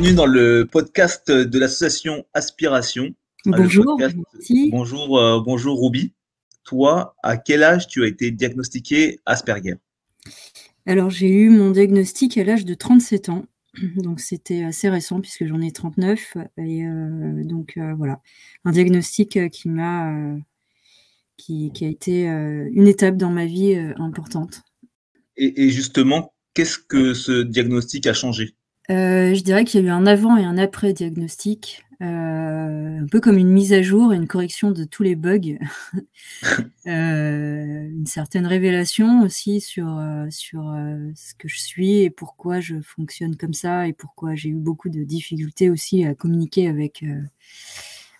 bienvenue dans le podcast de l'association Aspiration. Bonjour. Bonjour, euh, bonjour Ruby. Toi, à quel âge tu as été diagnostiqué Asperger? Alors, j'ai eu mon diagnostic à l'âge de 37 ans. Donc, c'était assez récent puisque j'en ai 39. Et euh, donc, euh, voilà, un diagnostic qui m'a, qui, a été une étape dans ma vie importante. et justement, qu'est-ce que ce diagnostic a changé? Euh, je dirais qu'il y a eu un avant et un après diagnostic, euh, un peu comme une mise à jour et une correction de tous les bugs, euh, une certaine révélation aussi sur, sur ce que je suis et pourquoi je fonctionne comme ça et pourquoi j'ai eu beaucoup de difficultés aussi à communiquer avec,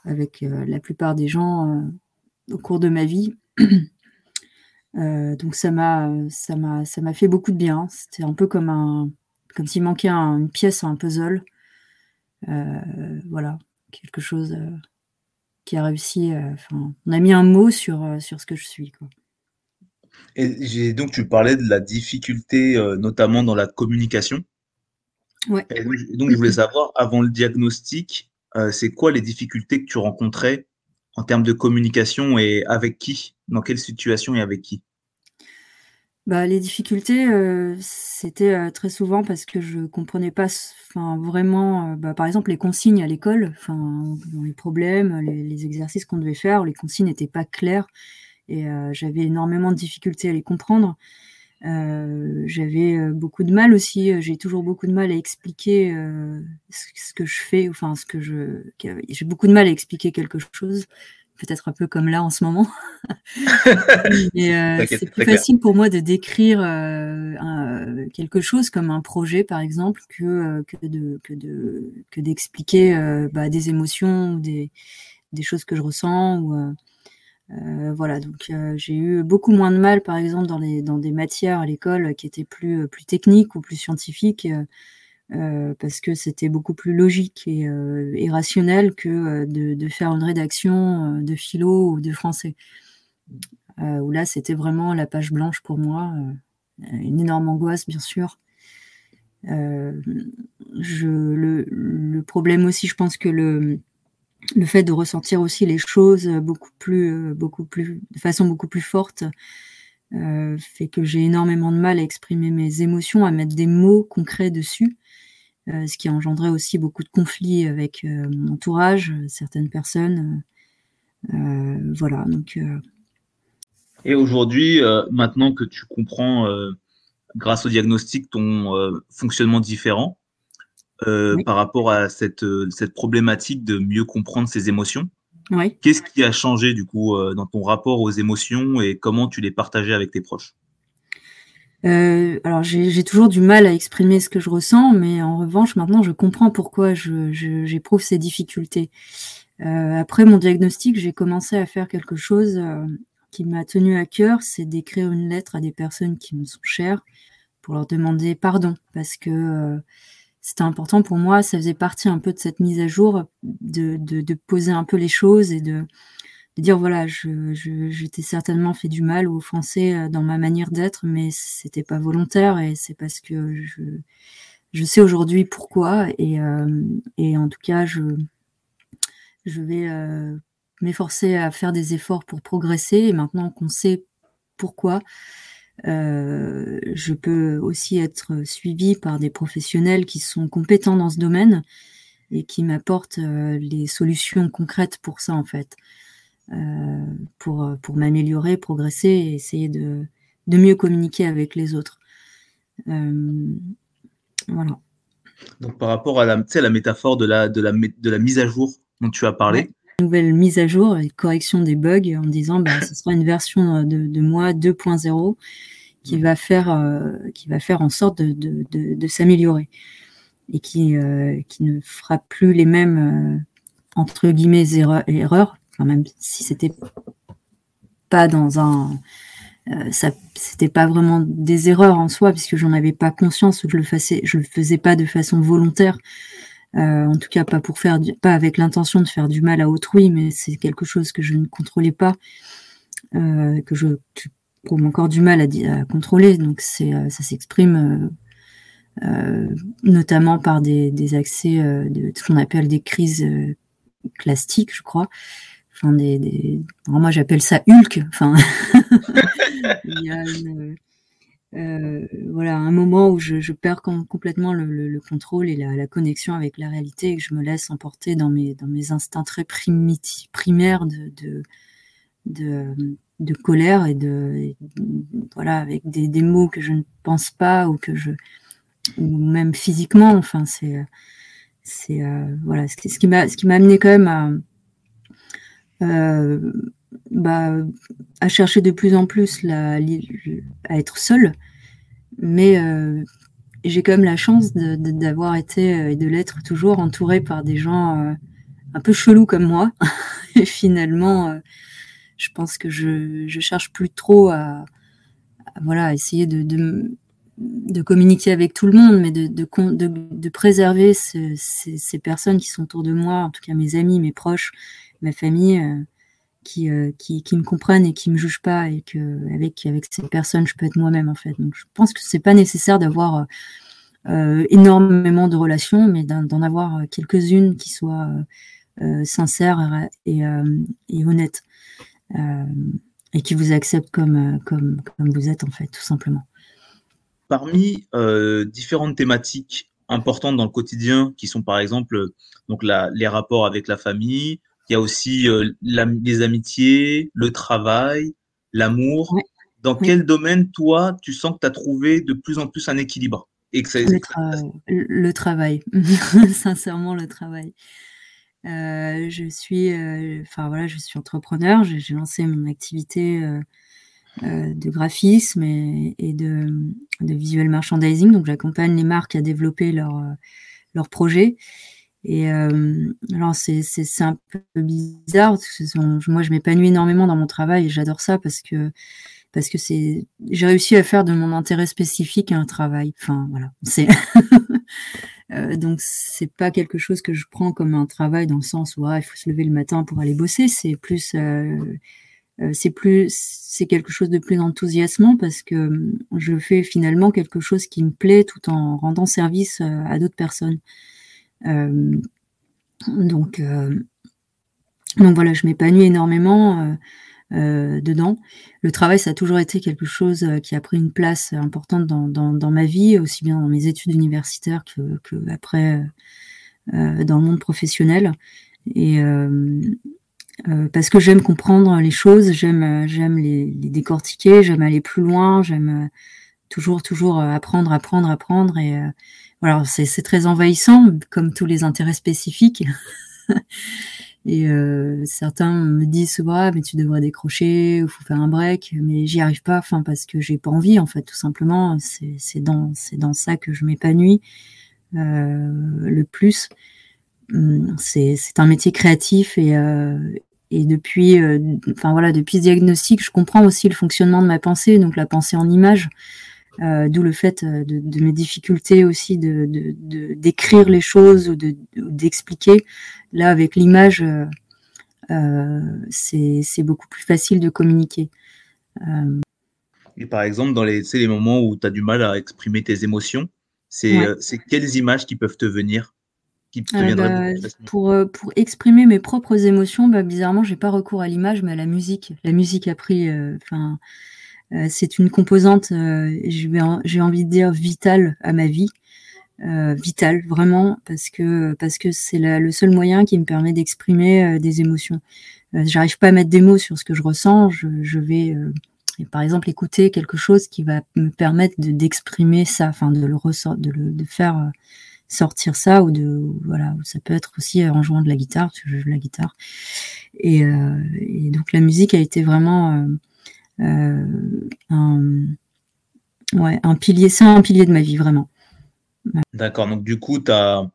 avec la plupart des gens au cours de ma vie. donc ça m'a ça m'a ça m'a fait beaucoup de bien. C'était un peu comme un comme s'il manquait une pièce à un puzzle. Euh, voilà, quelque chose euh, qui a réussi. Euh, on a mis un mot sur, sur ce que je suis. Et donc, tu parlais de la difficulté, notamment dans la communication. Ouais. donc, je voulais savoir, avant le diagnostic, c'est quoi les difficultés que tu rencontrais en termes de communication et avec qui? Dans quelle situation et avec qui? Bah, les difficultés, euh, c'était, euh, très souvent parce que je comprenais pas enfin, vraiment, euh, bah, par exemple, les consignes à l'école, enfin, les problèmes, les exercices qu'on devait faire, les consignes n'étaient pas claires et j'avais énormément de difficultés à les comprendre. j'avais, beaucoup de mal aussi, j'ai toujours beaucoup de mal à expliquer, ce que je fais, enfin ce que je j'ai beaucoup de mal à expliquer quelque chose peut-être un peu comme là en ce moment. Euh, c'est plus facile pour moi de décrire euh, quelque chose comme un projet, par exemple, que, euh, que de que de que d'expliquer bah, des émotions ou des, des choses que je ressens ou voilà, donc j'ai eu beaucoup moins de mal, par exemple, dans, les, dans des matières à l'école qui étaient plus, plus techniques ou plus scientifiques. Euh, parce que c'était beaucoup plus logique et, euh, rationnel que euh, de, faire une rédaction de philo ou de français. où là, c'était vraiment la page blanche pour moi, une énorme angoisse, bien sûr. Je, le, problème aussi, je pense que le, le fait de ressentir aussi les choses beaucoup plus, beaucoup plus, de façon beaucoup plus forte, fait que j'ai énormément de mal à exprimer mes émotions, à mettre des mots concrets dessus. Euh, ce qui a engendré aussi beaucoup de conflits avec euh, mon entourage, certaines personnes. Euh, voilà, donc. Et aujourd'hui, maintenant que tu comprends, grâce au diagnostic, ton fonctionnement différent, par rapport à cette, cette problématique de mieux comprendre ses émotions. Oui. Qu'est-ce qui a changé du coup dans ton rapport aux émotions et comment tu les partageais avec tes proches? Euh, alors j'ai toujours du mal à exprimer ce que je ressens, mais en revanche maintenant je comprends pourquoi j'éprouve je, ces difficultés. Euh, après mon diagnostic, j'ai commencé à faire quelque chose euh, qui m'a tenu à cœur, c'est d'écrire une lettre à des personnes qui me sont chères pour leur demander pardon, parce que euh, c'était important pour moi, ça faisait partie un peu de cette mise à jour, de, poser un peu les choses et de, dire voilà, je, t'ai certainement fait du mal ou offensé euh, dans ma manière d'être, mais c'était pas volontaire et c'est parce que je, sais aujourd'hui pourquoi et, euh, et en tout cas je, je vais euh, m'efforcer à faire des efforts pour progresser et maintenant qu'on sait pourquoi, euh, je peux aussi être suivie par des professionnels qui sont compétents dans ce domaine et qui m'apportent les solutions concrètes pour ça en fait. Euh, pour, euh, pour m'améliorer, progresser et essayer de, de mieux communiquer avec les autres. Euh, voilà. Donc par rapport à la, la métaphore de la, de, la, de la mise à jour dont tu as parlé. Nouvelle mise à jour et correction des bugs en disant bah, ce sera une version de, de moi 2.0 qui va faire qui va faire en sorte de, de, de, s'améliorer et qui, qui ne fera plus les mêmes entre guillemets erreurs même si c'était pas dans un, euh, ça, c'était pas vraiment des erreurs en soi, puisque j'en avais pas conscience ou que je le faisais, je le faisais pas de façon volontaire. Euh, en tout cas, pas pour faire, pas avec l'intention de faire du mal à autrui, mais c'est quelque chose que je ne contrôlais pas, euh, que je trouve encore du mal à, à contrôler. Donc c'est, ça s'exprime notamment par des, des accès de ce qu'on appelle des crises classiques, je crois. Enfin, des, des... moi, j'appelle ça Hulk. Enfin, euh, voilà, un moment où je, je perds complètement le, le, contrôle et la, la, connexion avec la réalité et que je me laisse emporter dans mes, dans mes instincts très primaires de, de, de, colère et de, voilà, avec des, des, mots que je ne pense pas ou que je, ou même physiquement, enfin, c'est, c'est, euh, voilà, ce qui m'a, ce qui m'a amené quand même à, euh, bah, à chercher de plus en plus à être seule. Mais euh, j'ai quand même la chance d'avoir été euh, et de l'être toujours entourée par des gens euh, un peu chelous comme moi. et finalement, je pense que je, je cherche plus trop à, voilà, essayer de, communiquer avec tout le monde, mais de, préserver ces, personnes qui sont autour de moi, en tout cas mes amis, mes proches, ma famille qui, euh, qui, qui, me comprennent et qui me jugent pas et que avec avec ces personnes je peux être moi-même en fait. Donc je pense que c'est pas nécessaire d'avoir euh, euh énormément de relations, mais d'en avoir quelques-unes qui soient sincères et, honnêtes et qui vous acceptent comme comme vous êtes en fait tout simplement. Parmi différentes thématiques importantes dans le quotidien, qui sont par exemple donc les rapports avec la famille, il y a aussi euh, les amitiés, le travail, l'amour. Dans quel domaine, toi, tu sens que tu as trouvé de plus en plus un équilibre et que le, travail, sincèrement le travail. Euh, je suis, euh, enfin voilà, je suis entrepreneur. J'ai lancé mon activité de graphisme et, de, de, visual merchandising. Donc j'accompagne les marques à développer leurs leur projets. Et euh, alors c'est c'est un peu bizarre parce que moi je m'épanouis énormément dans mon travail et j'adore ça parce que parce que c'est j'ai réussi à faire de mon intérêt spécifique un travail. Enfin voilà, c'est euh, donc c'est pas quelque chose que je prends comme un travail dans le sens où ah, il faut se lever le matin pour aller bosser. C'est plus euh, euh c'est plus c'est quelque chose de plus enthousiasmant parce que je fais finalement quelque chose qui me plaît tout en rendant service euh, à d'autres personnes. Euh, donc, euh, donc voilà, je m'épanouis énormément. Euh, dedans. Le travail, ça a toujours été quelque chose qui a pris une place importante dans ma vie, aussi bien dans mes études universitaires que, que après euh, dans le monde professionnel. Et euh, parce que j'aime comprendre les choses, j'aime j'aime les, les, décortiquer, j'aime aller plus loin, j'aime toujours toujours apprendre, apprendre, apprendre et voilà, c'est très envahissant, comme tous les intérêts spécifiques. Et euh, certains me disent ah, mais tu devrais décrocher, il faut faire un break, mais j'y arrive pas, enfin parce que j'ai pas envie en fait, tout simplement. C'est dans c'est dans ça que je m'épanouis euh, le plus. Hum, c'est un métier créatif et euh, et depuis, euh, enfin voilà, depuis ce diagnostic, je comprends aussi le fonctionnement de ma pensée, donc la pensée en image. Euh, d'où le fait euh, de, de, mes difficultés aussi de d'écrire les choses ou d'expliquer. Là, avec l'image, euh, c'est beaucoup plus facile de communiquer. Et par exemple, dans les, les moments où tu as du mal à exprimer tes émotions, c'est ouais. quelles images qui peuvent te venir qui te bah, pour, pour exprimer mes propres émotions, bah, bizarrement, j'ai pas recours à l'image, mais à la musique. La musique a pris, enfin, euh, c'est une composante, euh, j'ai envie de dire vitale à ma vie, euh, vitale vraiment, parce que parce que c'est le seul moyen qui me permet d'exprimer des émotions. J'arrive pas à mettre des mots sur ce que je ressens, je, je vais par exemple écouter quelque chose qui va me permettre d'exprimer ça, enfin de le ressort, de, le, de faire sortir ça ou de voilà ça peut être aussi en jouant de la guitare je joue de la guitare. Et, euh, et donc la musique a été vraiment euh, euh, un, ouais, un pilier, c'est un pilier de ma vie vraiment. D'accord, donc du coup, tu as,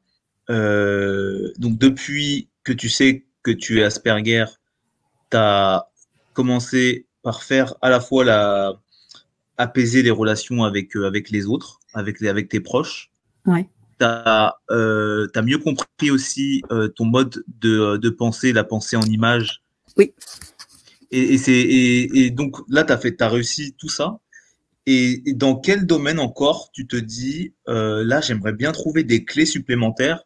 euh, donc depuis que tu sais que tu es Asperger, tu as commencé par faire à la fois la, apaiser les relations avec, euh, avec les autres, avec, les, avec tes proches. Ouais. Tu as, euh, as, mieux compris aussi euh, ton mode de, de pensée, la pensée en image. Oui. Et, et, donc là, tu as, as réussi tout ça. Et, dans quel domaine encore tu te dis, là, j'aimerais bien trouver des clés supplémentaires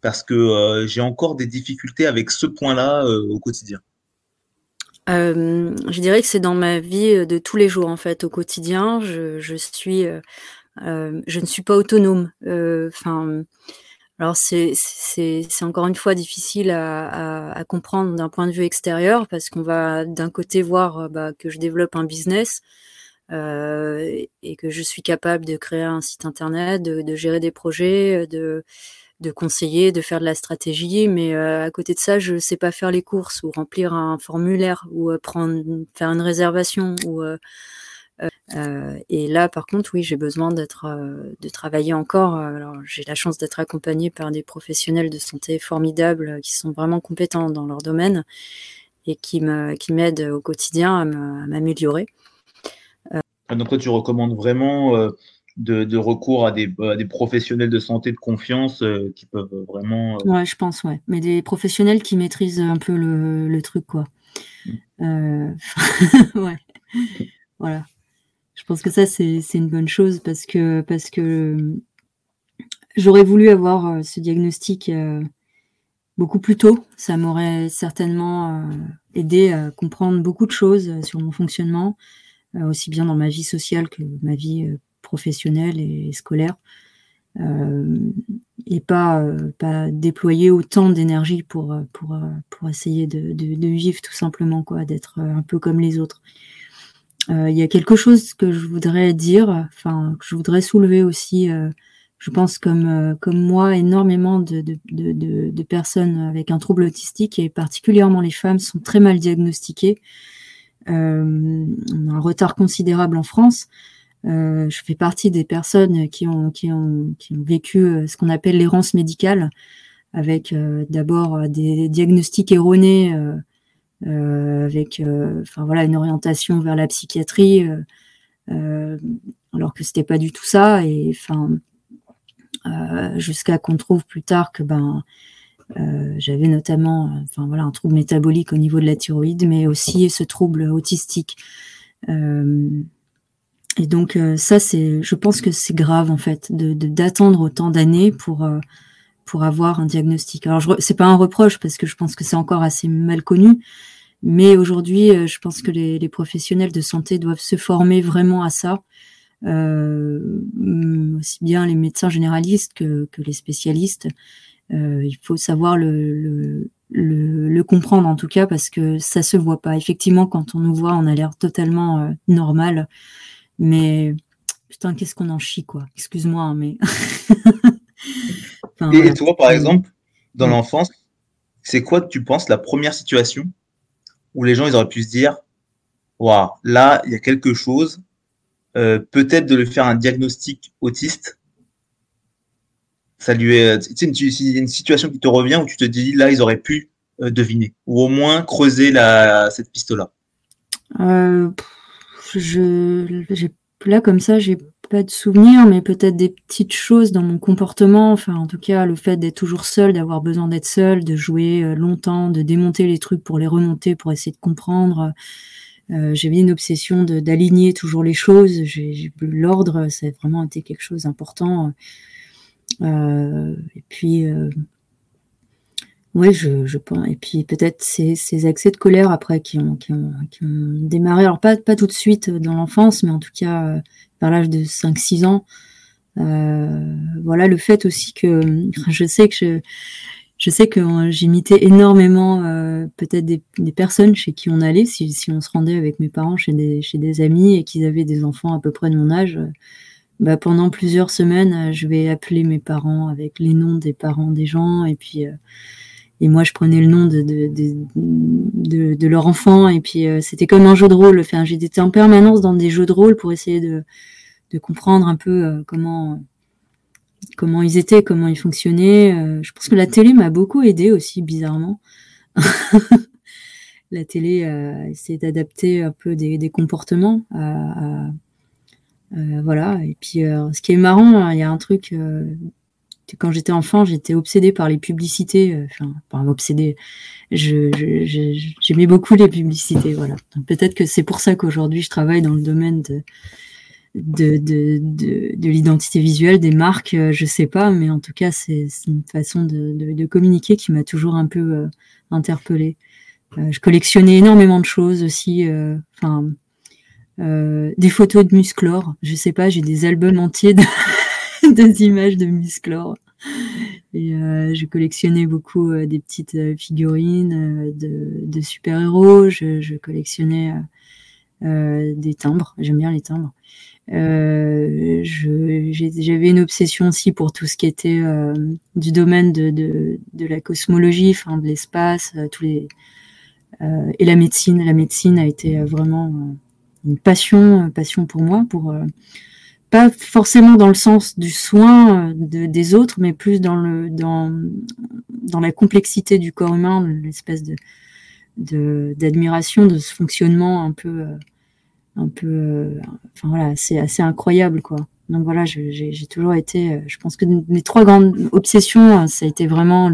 parce que j'ai encore des difficultés avec ce point-là au quotidien? Je dirais que c'est dans ma vie de tous les jours, en fait, au quotidien. Je, je suis, je ne suis pas autonome. Enfin. Alors c'est encore une fois difficile à, comprendre d'un point de vue extérieur parce qu'on va d'un côté voir euh, bah, que je développe un business euh, et que je suis capable de créer un site internet, de, gérer des projets, de, de, conseiller, de faire de la stratégie, mais euh, à côté de ça, je ne sais pas faire les courses ou remplir un formulaire ou prendre faire une réservation ou euh, et là, par contre, oui, j'ai besoin d'être, euh, de travailler encore. Alors, j'ai la chance d'être accompagnée par des professionnels de santé formidables qui sont vraiment compétents dans leur domaine et qui me, qui m'aident au quotidien à m'améliorer. Donc, toi, tu recommandes vraiment euh, de, de, recours à des, des, professionnels de santé de confiance qui peuvent vraiment. Ouais, je pense, ouais. Mais des professionnels qui maîtrisent un peu le, le truc, quoi. Mmh. ouais. voilà pense que ça, c'est une bonne chose parce que, parce que j'aurais voulu avoir euh, ce diagnostic euh, beaucoup plus tôt. Ça m'aurait certainement euh, aidé à comprendre beaucoup de choses sur mon fonctionnement, aussi bien dans ma vie sociale que ma vie professionnelle et scolaire. et pas, pas déployer autant d'énergie pour, pour, pour essayer de, de, de, vivre tout simplement, quoi, d'être un peu comme les autres. Euh, il y a quelque chose que je voudrais dire, enfin que je voudrais soulever aussi. Euh, je pense comme euh, comme moi, énormément de, de, de, de, personnes avec un trouble autistique et particulièrement les femmes sont très mal diagnostiquées. Euh, on a un retard considérable en France. Euh, je fais partie des personnes qui ont, qui ont, qui ont vécu ce qu'on appelle l'errance médicale, avec d'abord des diagnostics erronés euh, avec euh, enfin voilà une orientation vers la psychiatrie euh, alors que c'était pas du tout ça. Et enfin jusqu'à qu'on trouve plus tard que ben j'avais notamment enfin voilà un trouble métabolique au niveau de la thyroïde mais aussi ce trouble autistique. Et donc ça c'est je pense que c'est grave en fait de d'attendre autant d'années pour pour avoir un diagnostic. Alors, c'est pas un reproche parce que je pense que c'est encore assez mal connu, mais aujourd'hui, euh, je pense que les, les, professionnels de santé doivent se former vraiment à ça, euh, aussi bien les médecins généralistes que, que les spécialistes. Euh, il faut savoir le, le, le, le, comprendre en tout cas parce que ça se voit pas. Effectivement, quand on nous voit, on a l'air totalement euh, normal, mais putain, qu'est-ce qu'on en chie quoi. Excuse-moi, hein, mais Et toi, par exemple, dans l'enfance, c'est quoi, tu penses, la première situation où les gens ils auraient pu se dire Waouh, là, il y a quelque chose, euh, peut-être de lui faire un diagnostic autiste? Ça lui est, tu sais, une, une situation qui te revient où tu te dis là, ils auraient pu euh, deviner ou au moins creuser la, cette piste-là? Euh, je, là comme ça, j'ai pas de souvenirs, mais peut-être des petites choses dans mon comportement. Enfin, en tout cas, le fait d'être toujours seul, d'avoir besoin d'être seul, de jouer euh, longtemps, de démonter les trucs pour les remonter, pour essayer de comprendre. Euh, J'avais une obsession d'aligner toujours les choses. L'ordre, ça a vraiment été quelque chose d'important. Euh, et puis, ouais, je, je pense. Et puis peut-être ces, ces accès de colère après qui ont, qui ont, qui ont démarré. Alors pas, pas tout de suite dans l'enfance, mais en tout cas euh, vers l'âge de 5-6 ans. Euh, voilà le fait aussi que je sais que je, je sais que j'imitais énormément euh, peut-être des, des, personnes chez qui on allait, si, si, on se rendait avec mes parents chez des, chez des amis et qu'ils avaient des enfants à peu près de mon âge. bah, pendant plusieurs semaines, je vais appeler mes parents avec les noms des parents des gens et puis euh, et moi je prenais le nom de, de, de, de, de leur enfant et puis euh, c'était comme un jeu de rôle. Enfin, j'étais en permanence dans des jeux de rôle pour essayer de, de comprendre un peu euh, comment comment ils étaient, comment ils fonctionnaient. Euh, je pense que la télé m'a beaucoup aidé aussi, bizarrement. la télé a essayé d'adapter un peu des, des comportements à, à voilà. Et puis, ce qui est marrant, il y a un truc quand j'étais enfant, j'étais obsédée par les publicités. Euh, enfin, pas obsédée. J'aimais beaucoup les publicités. Voilà. Peut-être que c'est pour ça qu'aujourd'hui je travaille dans le domaine de, de, de, de, l'identité visuelle, des marques, je sais pas, mais en tout cas, c'est une façon de, communiquer qui m'a toujours un peu interpellée. je collectionnais énormément de choses aussi, enfin, des photos de Musclor. Je sais pas, j'ai des albums entiers de, des images de Musclor. Et euh, je collectionnais beaucoup euh, des petites euh, figurines de, super-héros. Je, je, collectionnais des timbres. J'aime bien les timbres. J'avais une obsession aussi pour tout ce qui était du domaine de, la cosmologie, enfin de l'espace, et la médecine. La médecine a été vraiment une passion, passion pour moi, pas forcément dans le sens du soin euh, de, des autres, mais plus dans le dans dans la complexité du corps humain, l'espèce de d'admiration de, ce fonctionnement un peu euh, un peu euh, enfin voilà c'est assez incroyable quoi. Donc voilà j'ai toujours été je pense que mes trois grandes obsessions ça a été vraiment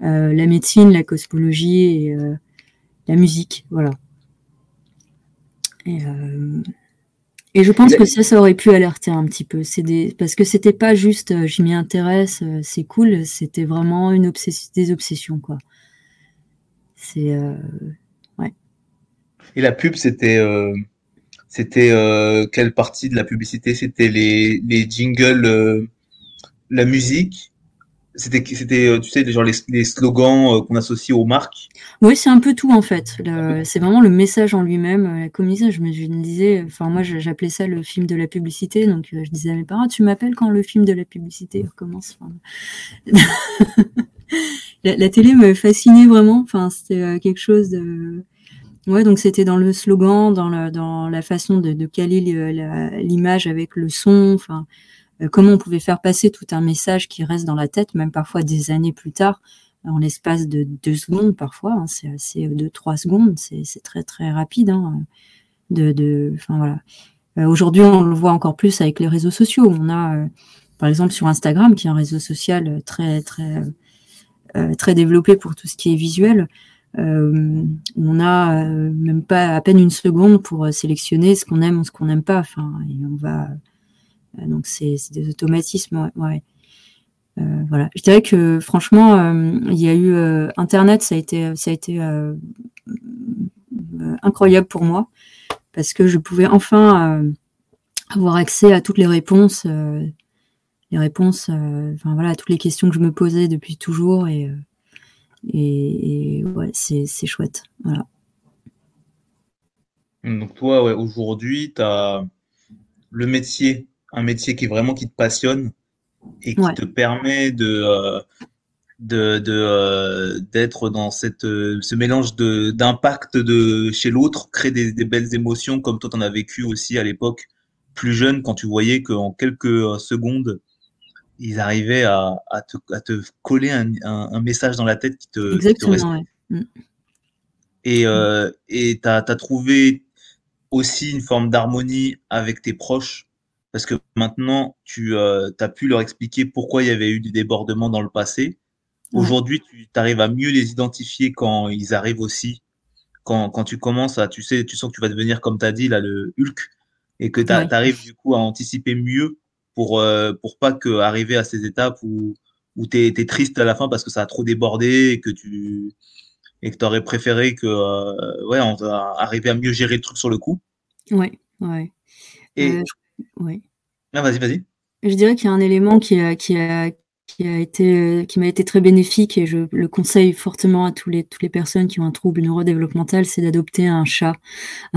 la médecine la cosmologie et la musique voilà. Et et je pense que ça, ça aurait pu alerter un petit peu. C'est des parce que c'était pas juste euh, je m'y intéresse, euh, c'est cool. C'était vraiment une obsession, des obsessions quoi. C'est euh, ouais. Et la pub, c'était euh, c'était euh, quelle partie de la publicité? C'était les les jingles, la musique? C'était, c'était, euh, tu sais, genre les, les slogans euh, qu'on associe aux marques. Oui, c'est un peu tout en fait. c'est vraiment le message en lui-même. Euh, Comme ça, je me, disais, enfin moi, j'appelais ça le film de la publicité. Donc, je disais à mes parents, tu m'appelles quand le film de la publicité recommence. la, la, télé me fascinait vraiment. Enfin, c'était quelque chose de. Ouais, donc c'était dans le slogan, dans la, dans la façon de, de caler l'image avec le son. Enfin, comment on pouvait faire passer tout un message qui reste dans la tête, même parfois des années plus tard, en l'espace de deux secondes parfois, hein, c'est assez de trois secondes, c'est très très rapide. Hein, de, de, voilà. Euh, aujourd'hui, on le voit encore plus avec les réseaux sociaux. On a, euh, par exemple, sur Instagram, qui est un réseau social très très très développé pour tout ce qui est visuel. on a même pas à peine une seconde pour sélectionner ce qu'on aime ou ce qu'on n'aime pas. Et on va euh, donc c'est des automatismes, ouais. Euh, voilà. Je dirais que franchement, euh, il y a eu Internet, ça a été, ça a été incroyable pour moi parce que je pouvais enfin avoir accès à toutes les réponses, les réponses, enfin voilà, à toutes les questions que je me posais depuis toujours et et, ouais, c'est chouette, voilà. Donc toi, ouais, aujourd'hui, tu as le métier un métier qui est vraiment qui te passionne et qui te permet de euh, de euh, d'être dans cette euh, ce mélange de d'impact de chez l'autre créer des, belles émotions comme toi t'en as vécu aussi à l'époque plus jeune quand tu voyais qu'en quelques secondes ils arrivaient à, à, te, à te coller un, un, message dans la tête qui te, Exactement, mm. et euh, et t'as as trouvé aussi une forme d'harmonie avec tes proches parce que maintenant, tu euh, as pu leur expliquer pourquoi il y avait eu des débordements dans le passé. Aujourd'hui, tu arrives à mieux les identifier quand ils arrivent aussi. Quand, quand tu commences à, tu sais, tu sens que tu vas devenir, comme tu as dit, là, le Hulk, et que tu arrives du coup à anticiper mieux pour, euh, pour pas que arriver à ces étapes où, où tu es, triste à la fin parce que ça a trop débordé et que tu et que aurais préféré que euh, ouais, on va arriver à mieux gérer le truc sur le coup. Ouais, ouais. Et, euh, oui. Ah, vas-y, vas-y. Je dirais qu'il y a un élément qui a, qui a, qui a été, qui m'a été très bénéfique et je le conseille fortement à tous les, toutes les personnes qui ont un trouble neurodéveloppemental, c'est d'adopter un chat.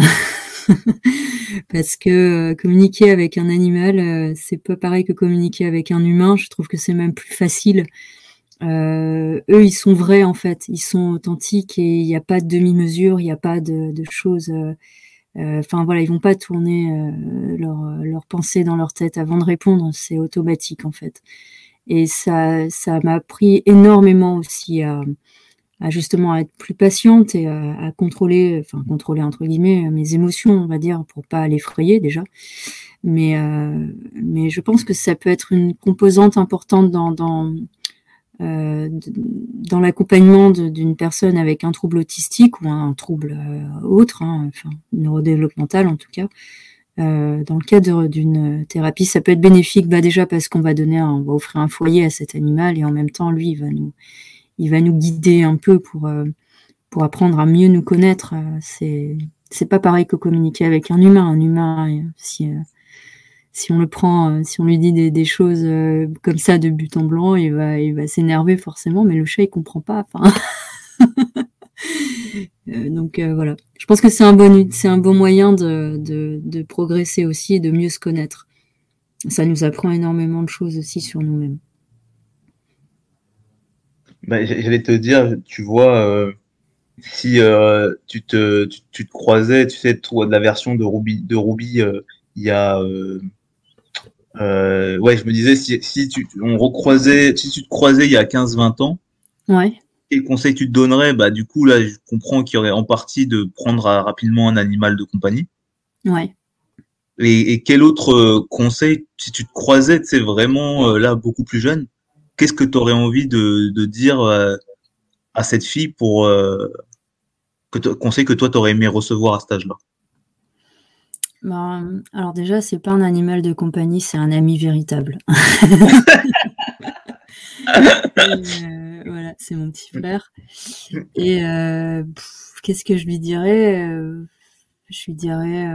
Parce que euh, communiquer avec un animal, euh, c'est pas pareil que communiquer avec un humain. Je trouve que c'est même plus facile. Euh, eux, ils sont vrais en fait, ils sont authentiques et il n'y a pas de demi-mesure, il n'y a pas de, de choses. Euh, enfin voilà, ils vont pas tourner euh, leur, leur pensée dans leur tête avant de répondre, c'est automatique en fait. Et ça, ça m'a appris énormément aussi à, à, justement être plus patiente et à, contrôler, enfin contrôler entre guillemets mes émotions, on va dire, pour pas l'effrayer déjà. Mais, euh, mais je pense que ça peut être une composante importante dans, euh, dans l'accompagnement d'une personne avec un trouble autistique ou un trouble euh, autre, hein, enfin, neurodéveloppemental en tout cas, dans le cadre d'une thérapie, ça peut être bénéfique, bah déjà parce qu'on va donner, on va offrir un foyer à cet animal et en même temps, lui, il va nous, il va nous guider un peu pour pour apprendre à mieux nous connaître. c'est c'est pas pareil que communiquer avec un humain. Un humain, si si on le prend, euh, si on lui dit des, choses euh, comme ça de but en blanc, il va, s'énerver forcément, mais le chat il comprend pas. Euh, donc voilà. Je pense que c'est un bon, c'est un bon moyen de, de, progresser aussi et de mieux se connaître. Ça nous apprend énormément de choses aussi sur nous-mêmes. Bah, j'allais te dire, tu vois, si tu, te, tu, te croisais, tu sais, de la version de Ruby, de Ruby il y a euh, ouais, je me disais, si, si tu, on recroisait, si tu te croisais il y a 15-20 ans, ouais. quel conseil tu te donnerais? Bah, du coup, là, je comprends qu'il y aurait en partie de prendre rapidement un animal de compagnie. Ouais. Et, quel autre euh, conseil, si tu te croisais, c'est vraiment euh, là beaucoup plus jeune, qu'est-ce que tu aurais envie de, de dire à cette fille pour que conseil que toi tu aurais aimé recevoir à cet âge-là? Bah, alors déjà, c'est pas un animal de compagnie, c'est un ami véritable. Euh, voilà, c'est mon petit frère. Et euh, qu'est-ce que je lui dirais euh, Je lui dirais,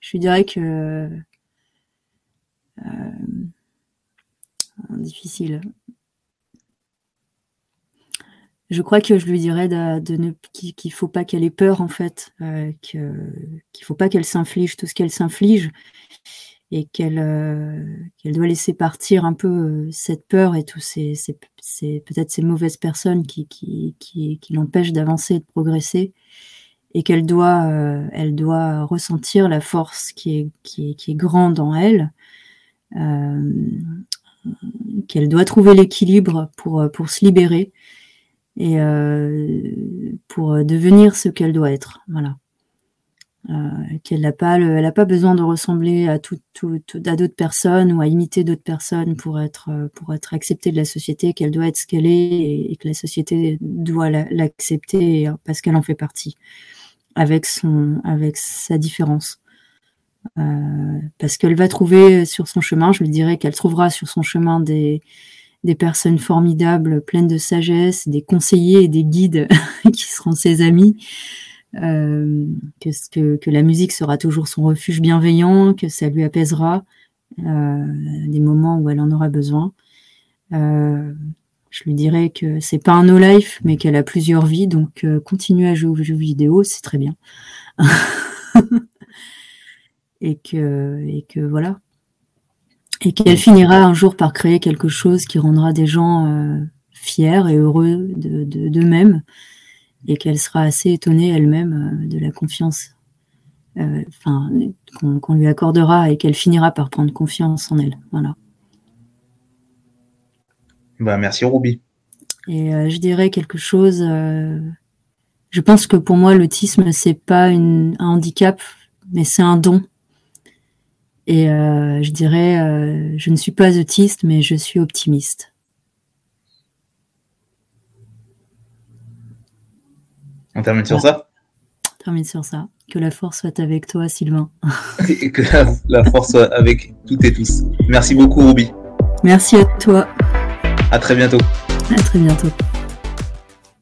je lui dirais que difficile je crois que je lui dirais de, ne qu'il faut pas qu'elle ait peur en fait, euh, qu'il faut pas qu'elle s'inflige tout ce qu'elle s'inflige et qu'elle euh, qu'elle doit laisser partir un peu euh, cette peur et tous ces, peut-être ces mauvaises personnes qui qui, qui, qui l'empêchent d'avancer et de progresser et qu'elle doit euh, elle doit ressentir la force qui est qui est, est grande en elle qu'elle doit trouver l'équilibre pour pour se libérer et euh, pour devenir ce qu'elle doit être. Voilà. Euh, qu'elle n'a pas, elle n'a pas besoin de ressembler à tout, à d'autres personnes ou à imiter d'autres personnes pour être pour être acceptée de la société, qu'elle doit être ce qu'elle est et, que la société doit l'accepter parce qu'elle en fait partie, avec son avec sa différence. Euh, parce qu'elle va trouver sur son chemin, je lui dirais qu'elle trouvera sur son chemin des des personnes formidables, pleines de sagesse, des conseillers et des guides qui seront ses amis. Euh, que, la musique sera toujours son refuge bienveillant, que ça lui apaisera euh, des moments où elle en aura besoin. Euh, je lui dirais que c'est pas un no life, mais qu'elle a plusieurs vies, donc continue à jouer aux jeux vidéo, c'est très bien. et que voilà, et qu'elle finira un jour par créer quelque chose qui rendra des gens euh, fiers et heureux d'eux-mêmes, de, et qu'elle sera assez étonnée elle-même euh, de la confiance euh, qu'on lui accordera et qu'elle finira par prendre confiance en elle. Voilà. Bah, merci Ruby. Et je dirais quelque chose. je pense que pour moi, l'autisme, c'est pas un handicap, mais c'est un don. Et euh, je dirais, euh, je ne suis pas autiste, mais je suis optimiste. On termine sur ça? On termine sur ça. Que la force soit avec toi, Sylvain. et que la, force soit avec toutes et tous. Merci beaucoup, Ruby. Merci à toi. À très bientôt. À très bientôt.